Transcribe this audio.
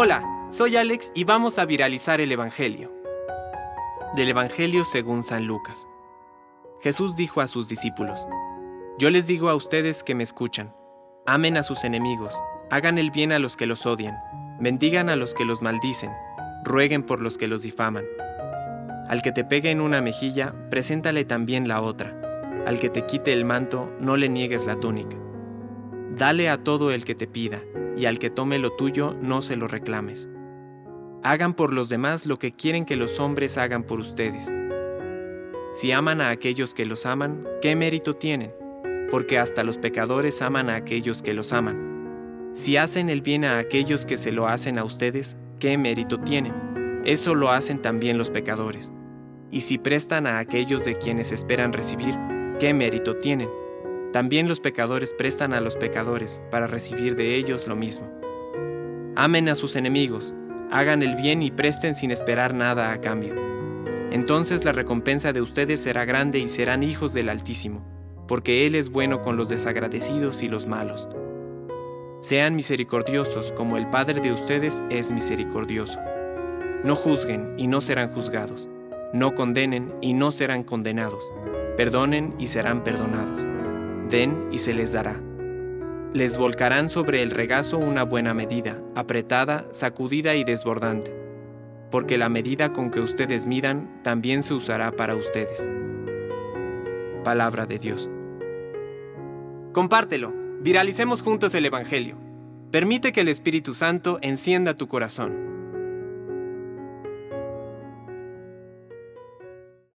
Hola, soy Alex y vamos a viralizar el Evangelio. Del Evangelio según San Lucas. Jesús dijo a sus discípulos, Yo les digo a ustedes que me escuchan, amen a sus enemigos, hagan el bien a los que los odian, bendigan a los que los maldicen, rueguen por los que los difaman. Al que te pegue en una mejilla, preséntale también la otra. Al que te quite el manto, no le niegues la túnica. Dale a todo el que te pida, y al que tome lo tuyo, no se lo reclames. Hagan por los demás lo que quieren que los hombres hagan por ustedes. Si aman a aquellos que los aman, ¿qué mérito tienen? Porque hasta los pecadores aman a aquellos que los aman. Si hacen el bien a aquellos que se lo hacen a ustedes, ¿qué mérito tienen? Eso lo hacen también los pecadores. Y si prestan a aquellos de quienes esperan recibir, ¿qué mérito tienen? También los pecadores prestan a los pecadores para recibir de ellos lo mismo. Amen a sus enemigos, hagan el bien y presten sin esperar nada a cambio. Entonces la recompensa de ustedes será grande y serán hijos del Altísimo, porque Él es bueno con los desagradecidos y los malos. Sean misericordiosos como el Padre de ustedes es misericordioso. No juzguen y no serán juzgados no condenen y no serán condenados. Perdonen y serán perdonados. Den y se les dará. Les volcarán sobre el regazo una buena medida, apretada, sacudida y desbordante. Porque la medida con que ustedes midan también se usará para ustedes. Palabra de Dios. Compártelo. Viralicemos juntos el Evangelio. Permite que el Espíritu Santo encienda tu corazón.